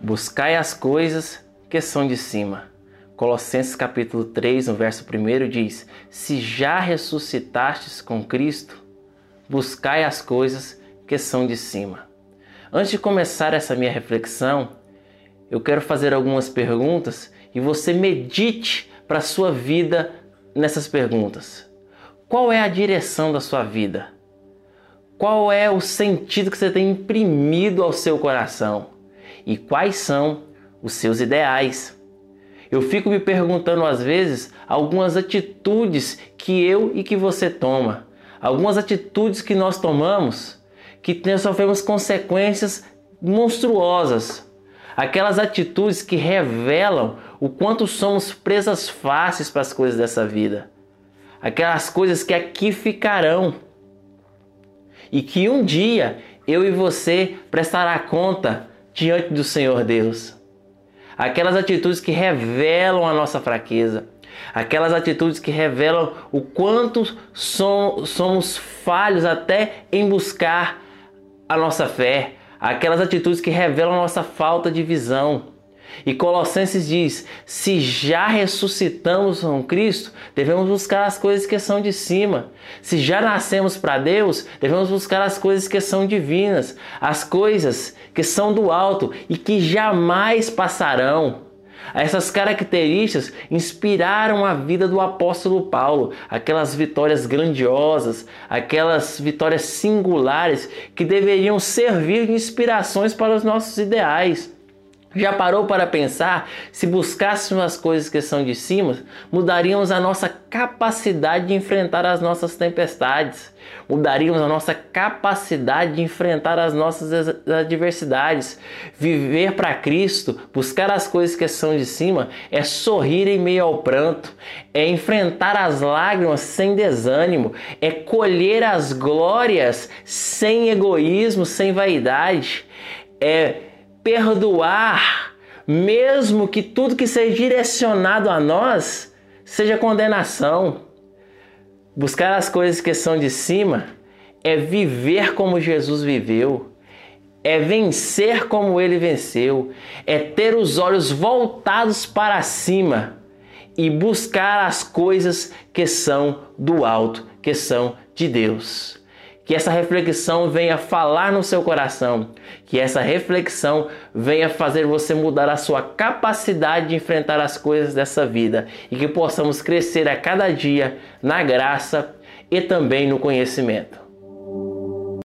Buscai as coisas que são de cima. Colossenses capítulo 3, no verso 1 diz: Se já ressuscitastes com Cristo, buscai as coisas que são de cima. Antes de começar essa minha reflexão, eu quero fazer algumas perguntas e você medite para a sua vida nessas perguntas. Qual é a direção da sua vida? Qual é o sentido que você tem imprimido ao seu coração? E quais são os seus ideais? Eu fico me perguntando às vezes algumas atitudes que eu e que você toma, algumas atitudes que nós tomamos que sofremos consequências monstruosas. Aquelas atitudes que revelam o quanto somos presas fáceis para as coisas dessa vida. Aquelas coisas que aqui ficarão. E que um dia eu e você prestará conta diante do Senhor Deus. Aquelas atitudes que revelam a nossa fraqueza, aquelas atitudes que revelam o quanto somos falhos até em buscar a nossa fé, aquelas atitudes que revelam a nossa falta de visão. E Colossenses diz: se já ressuscitamos com Cristo, devemos buscar as coisas que são de cima. Se já nascemos para Deus, devemos buscar as coisas que são divinas, as coisas que são do alto e que jamais passarão. Essas características inspiraram a vida do apóstolo Paulo, aquelas vitórias grandiosas, aquelas vitórias singulares que deveriam servir de inspirações para os nossos ideais. Já parou para pensar se buscássemos as coisas que são de cima, mudaríamos a nossa capacidade de enfrentar as nossas tempestades, mudaríamos a nossa capacidade de enfrentar as nossas adversidades. Viver para Cristo, buscar as coisas que são de cima, é sorrir em meio ao pranto, é enfrentar as lágrimas sem desânimo, é colher as glórias sem egoísmo, sem vaidade, é perdoar, mesmo que tudo que seja direcionado a nós seja condenação. Buscar as coisas que são de cima é viver como Jesus viveu, é vencer como ele venceu, é ter os olhos voltados para cima e buscar as coisas que são do alto, que são de Deus. Que essa reflexão venha falar no seu coração, que essa reflexão venha fazer você mudar a sua capacidade de enfrentar as coisas dessa vida e que possamos crescer a cada dia na graça e também no conhecimento.